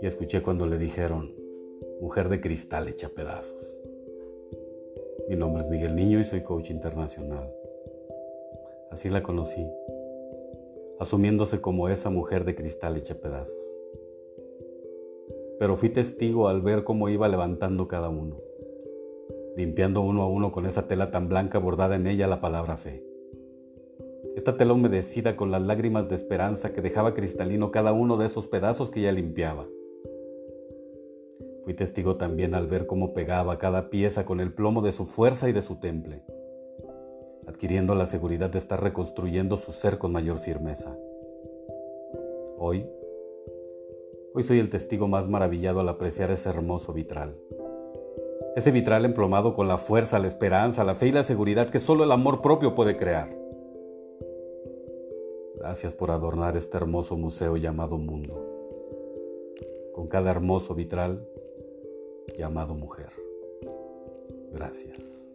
Y escuché cuando le dijeron, mujer de cristal hecha pedazos. Mi nombre es Miguel Niño y soy coach internacional. Así la conocí, asumiéndose como esa mujer de cristal hecha pedazos. Pero fui testigo al ver cómo iba levantando cada uno, limpiando uno a uno con esa tela tan blanca bordada en ella la palabra fe. Esta tela humedecida con las lágrimas de esperanza que dejaba cristalino cada uno de esos pedazos que ella limpiaba. Fui testigo también al ver cómo pegaba cada pieza con el plomo de su fuerza y de su temple, adquiriendo la seguridad de estar reconstruyendo su ser con mayor firmeza. Hoy, hoy soy el testigo más maravillado al apreciar ese hermoso vitral. Ese vitral emplomado con la fuerza, la esperanza, la fe y la seguridad que solo el amor propio puede crear. Gracias por adornar este hermoso museo llamado mundo. Con cada hermoso vitral llamado mujer. Gracias.